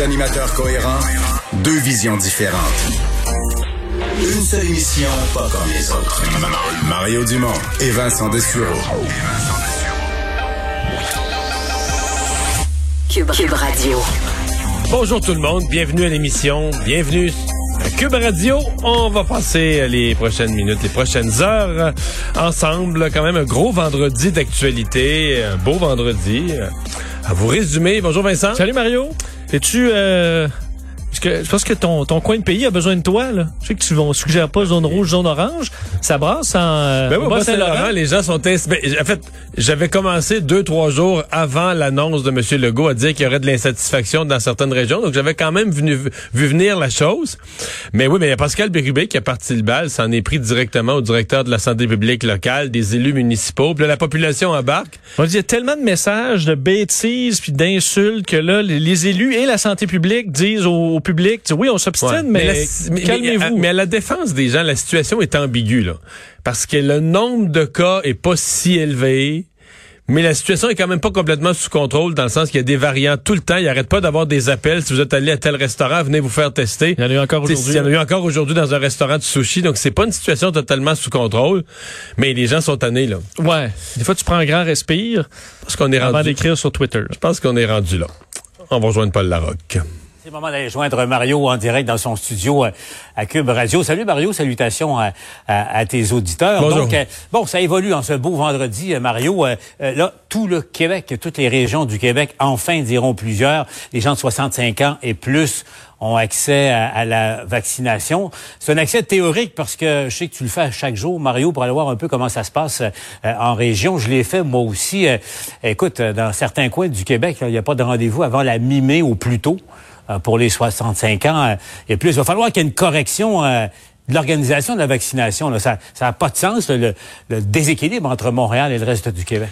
Deux animateurs cohérents, deux visions différentes. Une seule émission, pas comme les autres. Mario Dumont et Vincent Dessureau. Cube, Cube Radio. Bonjour tout le monde, bienvenue à l'émission, bienvenue à Cube Radio. On va passer les prochaines minutes, les prochaines heures ensemble. Quand même un gros vendredi d'actualité, un beau vendredi. À vous résumer. Bonjour Vincent. Salut Mario. Es-tu euh, que, je pense que ton, ton coin de pays a besoin de toi. Là. Je sais que tu ne suggères pas zone rouge, zone orange. Ça brasse en ben oui, Saint-Laurent. Les gens sont... Ben, en fait, j'avais commencé deux, trois jours avant l'annonce de M. Legault à dire qu'il y aurait de l'insatisfaction dans certaines régions. Donc, j'avais quand même venu, vu venir la chose. Mais oui, mais il y a Pascal Bérubé qui a parti le bal. Ça en est pris directement au directeur de la santé publique locale, des élus municipaux. Puis là, la population embarque. On dit, il y a tellement de messages de bêtises puis d'insultes que là, les, élus et la santé publique disent aux public. Oui, on s'obstine, mais, calmez-vous. Mais, à la défense des gens, la situation est ambiguë, là. Parce que le nombre de cas est pas si élevé. Mais la situation est quand même pas complètement sous contrôle dans le sens qu'il y a des variants tout le temps. Il arrête pas d'avoir des appels. Si vous êtes allé à tel restaurant, venez vous faire tester. Il y en a eu encore aujourd'hui. Il y en a eu encore aujourd'hui dans un restaurant de sushi. Donc c'est pas une situation totalement sous contrôle. Mais les gens sont tannés là. Ouais. Des fois tu prends un grand respire. Parce qu'on est avant rendu. d'écrire sur Twitter. Je pense qu'on est rendu là. On va rejoindre Paul Larocque. C'est le moment d'aller joindre Mario en direct dans son studio euh, à Cube Radio. Salut Mario, salutations à, tes auditeurs. Bonjour. Donc, euh, bon, ça évolue en ce beau vendredi, euh, Mario. là, tout le Québec, toutes les régions du Québec, enfin diront plusieurs, les gens de 65 ans et plus ont accès à, la vaccination. C'est un accès théorique parce que je sais que tu le fais chaque jour, Mario, pour aller voir un peu comment ça se passe en région. Je l'ai fait moi aussi. écoute, dans certains coins du Québec, il n'y a pas de rendez-vous avant la mi-mai au plus tôt. Euh, pour les 65 ans euh, et plus. Il va falloir qu'il y ait une correction euh, de l'organisation de la vaccination. Ça n'a pas de sens, le, déséquilibre entre Montréal et le reste du Québec.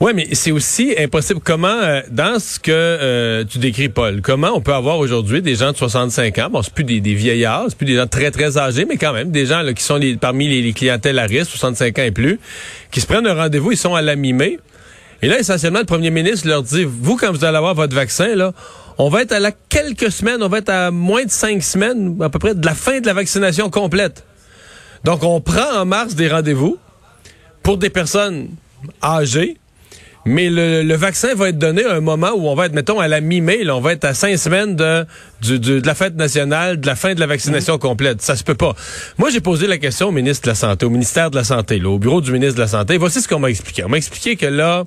Oui, mais c'est aussi impossible. Comment, dans ce que tu décris, Paul, comment on peut avoir aujourd'hui des gens de 65 ans, bon, c'est plus des, vieillards, c'est plus des gens très, très âgés, mais quand même, des gens qui sont parmi les, les, clientèles à risque, 65 ans et plus, qui se prennent un rendez-vous, ils sont à la mi-mai. Et là, essentiellement, le premier ministre leur dit, vous, quand vous allez avoir votre vaccin, là, on va être à la quelques semaines, on va être à moins de cinq semaines, à peu près, de la fin de la vaccination complète. Donc, on prend en mars des rendez-vous pour des personnes âgées, mais le, vaccin va être donné à un moment où on va être, mettons, à la mi-mai, on va être à cinq semaines de, la fête nationale, de la fin de la vaccination complète. Ça se peut pas. Moi, j'ai posé la question au ministre de la Santé, au ministère de la Santé, au bureau du ministre de la Santé. Voici ce qu'on m'a expliqué. On m'a expliqué que là,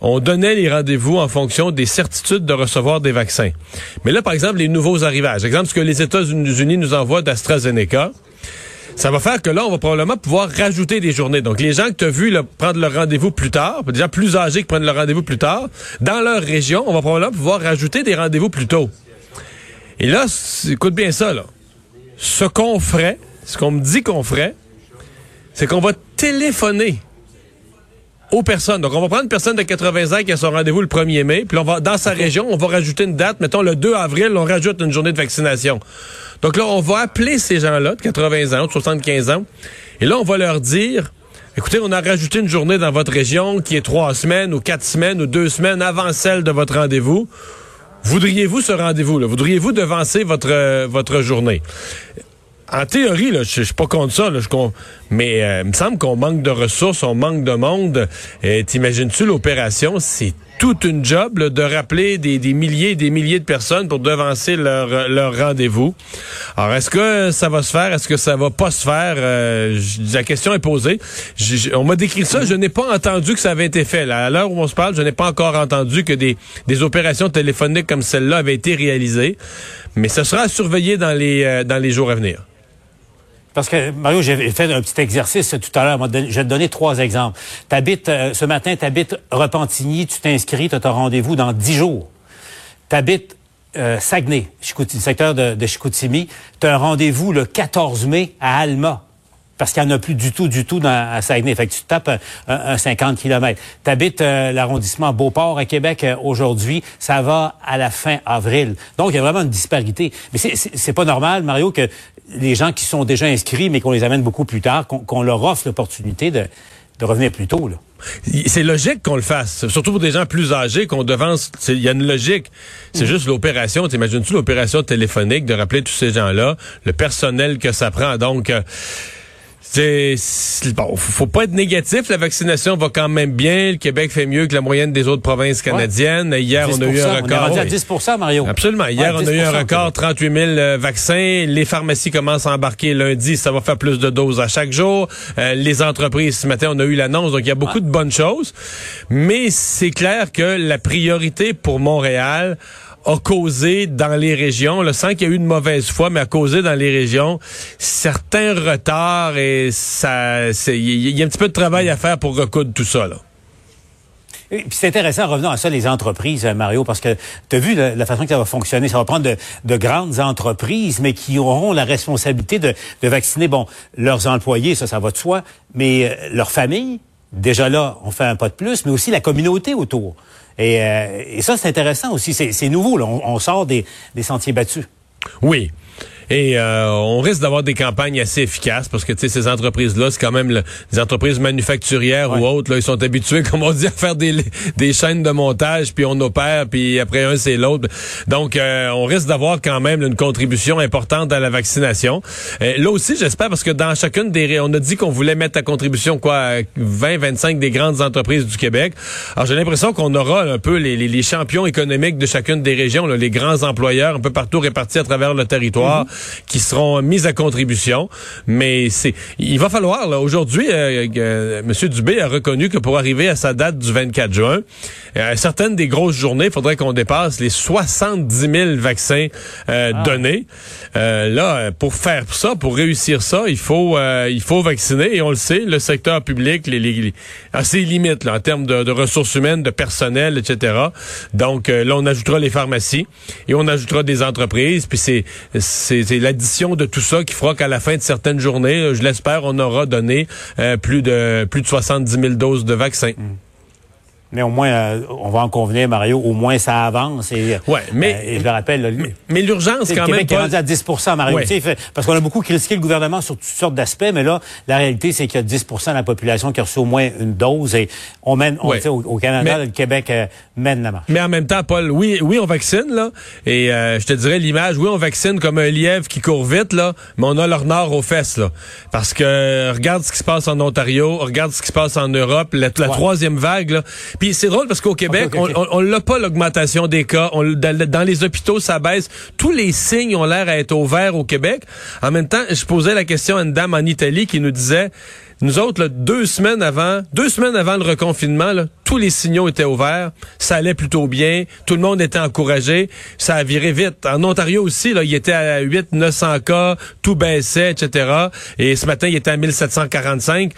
on donnait les rendez-vous en fonction des certitudes de recevoir des vaccins. Mais là, par exemple, les nouveaux arrivages, exemple, ce que les États-Unis nous envoient d'AstraZeneca, ça va faire que là, on va probablement pouvoir rajouter des journées. Donc, les gens que tu as vus prendre leur rendez-vous plus tard, déjà plus âgés qui prennent leur rendez-vous plus tard, dans leur région, on va probablement pouvoir rajouter des rendez-vous plus tôt. Et là, écoute bien ça, là. Ce qu'on ferait, ce qu'on me dit qu'on ferait, c'est qu'on va téléphoner aux personnes. Donc, on va prendre une personne de 80 ans qui a son rendez-vous le 1er mai, puis on va, dans sa région, on va rajouter une date. Mettons, le 2 avril, on rajoute une journée de vaccination. Donc là, on va appeler ces gens-là de 80 ans, de 75 ans, et là, on va leur dire, écoutez, on a rajouté une journée dans votre région qui est trois semaines ou quatre semaines ou deux semaines avant celle de votre rendez-vous. Voudriez-vous ce rendez-vous? Voudriez-vous devancer votre, euh, votre journée? En théorie, là, je, suis pas contre ça, là, je, mais euh, il me semble qu'on manque de ressources, on manque de monde. Euh, t'imagines-tu l'opération? C'est toute une job de rappeler des, milliers et des milliers de personnes pour devancer leur, leur rendez-vous. Alors, est-ce que ça va se faire? Est-ce que ça va pas se faire? Euh, la question est posée. on m'a décrit ça. Je n'ai pas entendu que ça avait été fait. Là, à l'heure où on se parle, je n'ai pas encore entendu que des, des opérations téléphoniques comme celle-là avaient été réalisées. Mais ce sera à surveiller dans les, dans les jours à venir. Parce que, Mario, j'ai fait un petit exercice tout à l'heure. Je vais te donner trois exemples. T'habites, euh, ce matin, tu habites Repentigny, tu t'inscris, tu as ton rendez-vous dans dix jours. Tu habites euh, Saguenay, Chicoutimi, secteur de, Chicoutimi, tu as un rendez-vous le 14 mai à Alma parce qu'il n'y en a plus du tout, du tout dans, à Saguenay. Fait que tu tapes un, 50 km. Tu habites l'arrondissement Beauport à Québec euh, aujourd'hui. Ça va à la fin avril. Donc, il y a vraiment une disparité. Mais c'est pas normal, Mario, que les gens qui sont déjà inscrits, mais qu'on les amène beaucoup plus tard, qu'on leur offre l'opportunité de de revenir plus tôt. Là. C'est logique qu'on le fasse, surtout pour des gens plus âgés qu'on devance. Il y a une logique. C'est mm. juste l'opération. T'imagines-tu l'opération téléphonique de rappeler tous ces gens-là, le personnel que ça prend? Donc, euh, c'est bon, faut pas être négatif. La vaccination va quand même bien. Le Québec fait mieux que la moyenne des autres provinces canadiennes. Hier, on a eu un record. On est à 10 Mario. Absolument. Hier, on a eu un record, 38 000 euh, vaccins. Les pharmacies commencent à embarquer lundi. Ça va faire plus de doses à chaque jour. Euh, les entreprises, ce matin, on a eu l'annonce. Donc, il y a beaucoup de bonnes choses. Mais c'est clair que la priorité pour Montréal a causé dans les régions, le sans qu'il y ait eu de mauvaise foi, mais a causé dans les régions certains retards et ça, il y a un petit peu de travail à faire pour recoudre tout ça. Là. puis c'est intéressant, revenons à ça, les entreprises, euh, Mario, parce que tu as vu la, façon que ça va fonctionner. Ça va prendre de, de, grandes entreprises, mais qui auront la responsabilité de, de, vacciner, bon, leurs employés, ça, ça va de soi, mais euh, leurs familles, déjà là, on fait un pas de plus, mais aussi la communauté autour. Et, euh, et ça, c'est intéressant aussi. C'est nouveau. Là. On, on sort des sentiers battus. Oui. Et euh, on risque d'avoir des campagnes assez efficaces parce que tu sais ces entreprises-là, c'est quand même des entreprises manufacturières ou autres. Là, ils sont habitués, comme on dit, à faire des, des chaînes de montage, puis on opère, puis après un c'est l'autre. Donc euh, on risque d'avoir quand même une contribution importante à la vaccination. Euh, là aussi, j'espère parce que dans chacune des, on a dit qu'on voulait mettre à contribution quoi 20, 25 des grandes entreprises du Québec. Alors j'ai l'impression qu'on aura un peu les, les, champions économiques de chacune des régions, là, les grands employeurs un peu partout répartis à travers le territoire. Qui seront mises à contribution. Mais c'est, il va falloir, là, aujourd'hui, euh, euh, M. Dubé a reconnu que pour arriver à sa date du 24 juin, euh, certaines des grosses journées, il faudrait qu'on dépasse les 70 000 vaccins euh, ah. donnés. là, pour faire ça, pour réussir ça, il faut, il faut vacciner. Et on le sait, le secteur public les, les, a ses limites là, en termes de, de, ressources humaines, de personnel, etc. Donc là, on ajoutera les pharmacies et on ajoutera des entreprises. Puis c'est, c'est c'est l'addition de tout ça qui fera qu'à la fin de certaines journées, je l'espère, on aura donné euh, plus de plus de 70 000 doses de vaccins. Mm. Mais au moins, euh, on va en convenir, Mario, au moins ça avance. Et, ouais, mais, euh, je le rappelle... mais, l'urgence, quand même... Québec est rendu à 10 Mario. parce qu'on a beaucoup critiqué le gouvernement sur toutes sortes d'aspects, mais là, la réalité, c'est qu'il y a 10% de la population qui a reçu au moins une dose. Et on mène, on, au, Canada, le Québec euh, mène la marche. Mais en même temps, Paul, oui, oui, on vaccine, là. Et je te dirais l'image, oui, on vaccine comme un lièvre qui court vite, là, mais on a leur nord aux fesses, là. Parce que regarde ce qui se passe en Ontario, regarde ce qui se passe en Europe, la, troisième vague, là. Puis c'est drôle parce qu'au Québec, on l'a pas l'augmentation des cas. On, dans, les hôpitaux, ça baisse. Tous les signes ont l'air à être au vert au Québec. En même temps, je posais la question à une dame en Italie qui nous disait, nous autres, deux semaines avant, deux semaines avant le reconfinement, tous les signaux étaient ouverts, ça allait plutôt bien, tout le monde était encouragé, ça a viré vite. En Ontario aussi, là, il était à 8 900 cas, tout baissait, etc. Et ce matin, il était à 1745.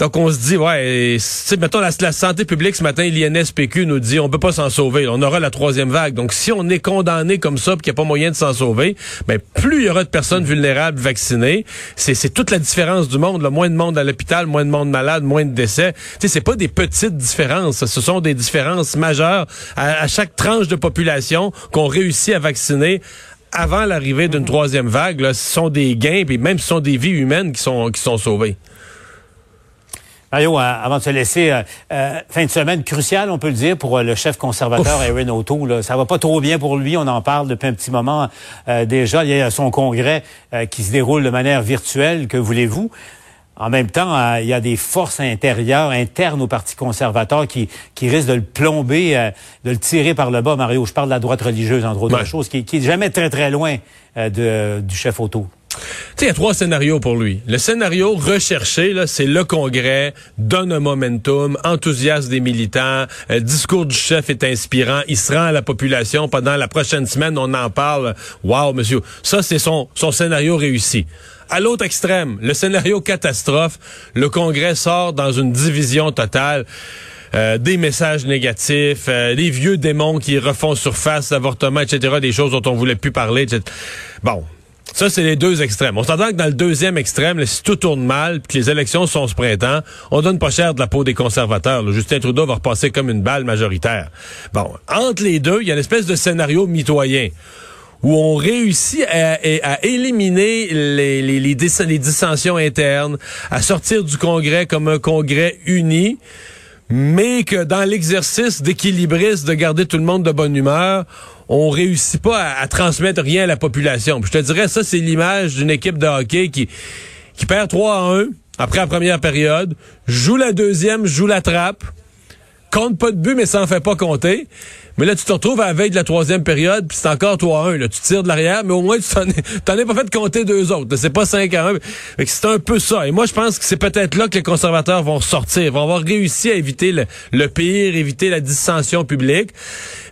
Donc, on se dit, ouais, mettons, la, la, santé publique, ce matin, l'INSPQ nous dit, on peut pas s'en sauver. On aura la troisième vague. Donc, si on est condamné comme ça, puis qu'il n'y a pas moyen de s'en sauver, ben, plus il y aura de personnes vulnérables vaccinées. C'est toute la différence du monde. Là. Moins de monde à l'hôpital, moins de monde malade, moins de décès. Tu sais, c'est pas des petites différences. Ce sont des différences majeures à, à chaque tranche de population qu'on réussit à vacciner avant l'arrivée d'une troisième vague, là, ce sont des gains, puis même ce sont des vies humaines qui sont, qui sont sauvées. Mario, euh, avant de se laisser, euh, euh, fin de semaine cruciale, on peut le dire, pour le chef conservateur Aaron O'Toole. Ça va pas trop bien pour lui. On en parle depuis un petit moment déjà. Il y a son congrès qui se déroule de manière virtuelle. Que voulez-vous? En même temps, il y a des forces intérieures, internes au Parti conservateur qui, qui risquent de le plomber, de le tirer par le bas, Mario. Je parle de la droite religieuse, entre autres choses, qui, qui est jamais très, très loin de, du chef O'Toole il y a trois scénarios pour lui. Le scénario recherché, c'est le Congrès, donne un momentum, enthousiasme des militants, euh, discours du chef est inspirant, il se rend à la population pendant la prochaine semaine, on en parle. Wow, monsieur. Ça, c'est son, son scénario réussi. À l'autre extrême, le scénario catastrophe, le Congrès sort dans une division totale. Euh, des messages négatifs, euh, des vieux démons qui refont surface, l'avortement, etc., des choses dont on voulait plus parler. Etc. Bon, ça, c'est les deux extrêmes. On s'entend que dans le deuxième extrême, si tout tourne mal, puis que les élections sont ce printemps, on donne pas cher de la peau des conservateurs. Justin Trudeau va repasser comme une balle majoritaire. Bon, entre les deux, il y a une espèce de scénario mitoyen où on réussit à, éliminer les dissensions internes, à sortir du Congrès comme un Congrès uni, mais que dans l'exercice d'équilibriste, de garder tout le monde de bonne humeur, on réussit pas à, transmettre rien à la population. je te dirais, ça, c'est l'image d'une équipe de hockey qui, qui perd 3 à 1 après la première période, joue la deuxième, joue la trappe, compte pas de but, mais ça en fait pas compter. Mais là, tu te retrouves à la veille de la troisième période, puis c'est encore 3-1. Là, tu tires de l'arrière, mais au moins, tu t'en es, pas fait compter deux autres. C'est pas 5 à 1. C'est un peu ça. Et moi, je pense que c'est peut-être là que les conservateurs vont sortir, vont avoir réussi à éviter le, pire, éviter la dissension publique.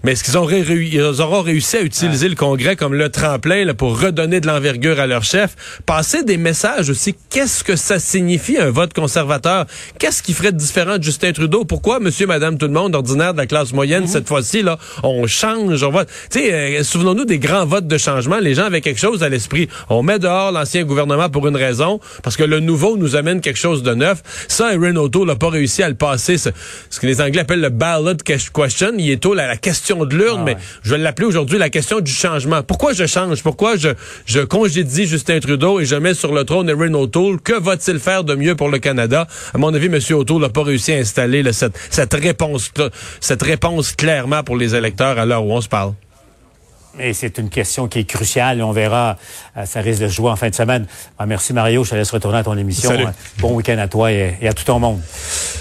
Mais est-ce qu'ils ils auront réussi à utiliser le Congrès comme le tremplin là, pour redonner de l'envergure à leur chef? Passer des messages aussi. Qu'est-ce que ça signifie un vote conservateur? Qu'est-ce qui ferait de différent de Justin Trudeau? Pourquoi monsieur, madame, tout le monde, ordinaire de la classe moyenne, mm-hmm. cette fois-ci, là, on change, on vote. Tu sais, euh, souvenons-nous des grands votes de changement. Les gens avaient quelque chose à l'esprit. On met dehors l'ancien gouvernement pour une raison, parce que le nouveau nous amène quelque chose de neuf. Ça, Erin O'Toole n'a pas réussi à le passer. Ce, que les Anglais appellent le ballot question. Il est tôt la, la question de l'urne, ah mais je vais l'appeler aujourd'hui la question du changement. Pourquoi je change? Pourquoi je, je congédie Justin Trudeau et je mets sur le trône Erin O'Toole? Que va-t-il faire de mieux pour le Canada? À mon avis, M. O'Toole n'a pas réussi à installer cette, cette réponse cette réponse clairement pour les électeurs à l'heure où on se parle. Et c'est une question qui est cruciale on verra, euh, ça risque de se jouer en fin de semaine. Ah, merci Mario, je te laisse retourner à ton émission. Bon week-end à toi et à tout ton monde.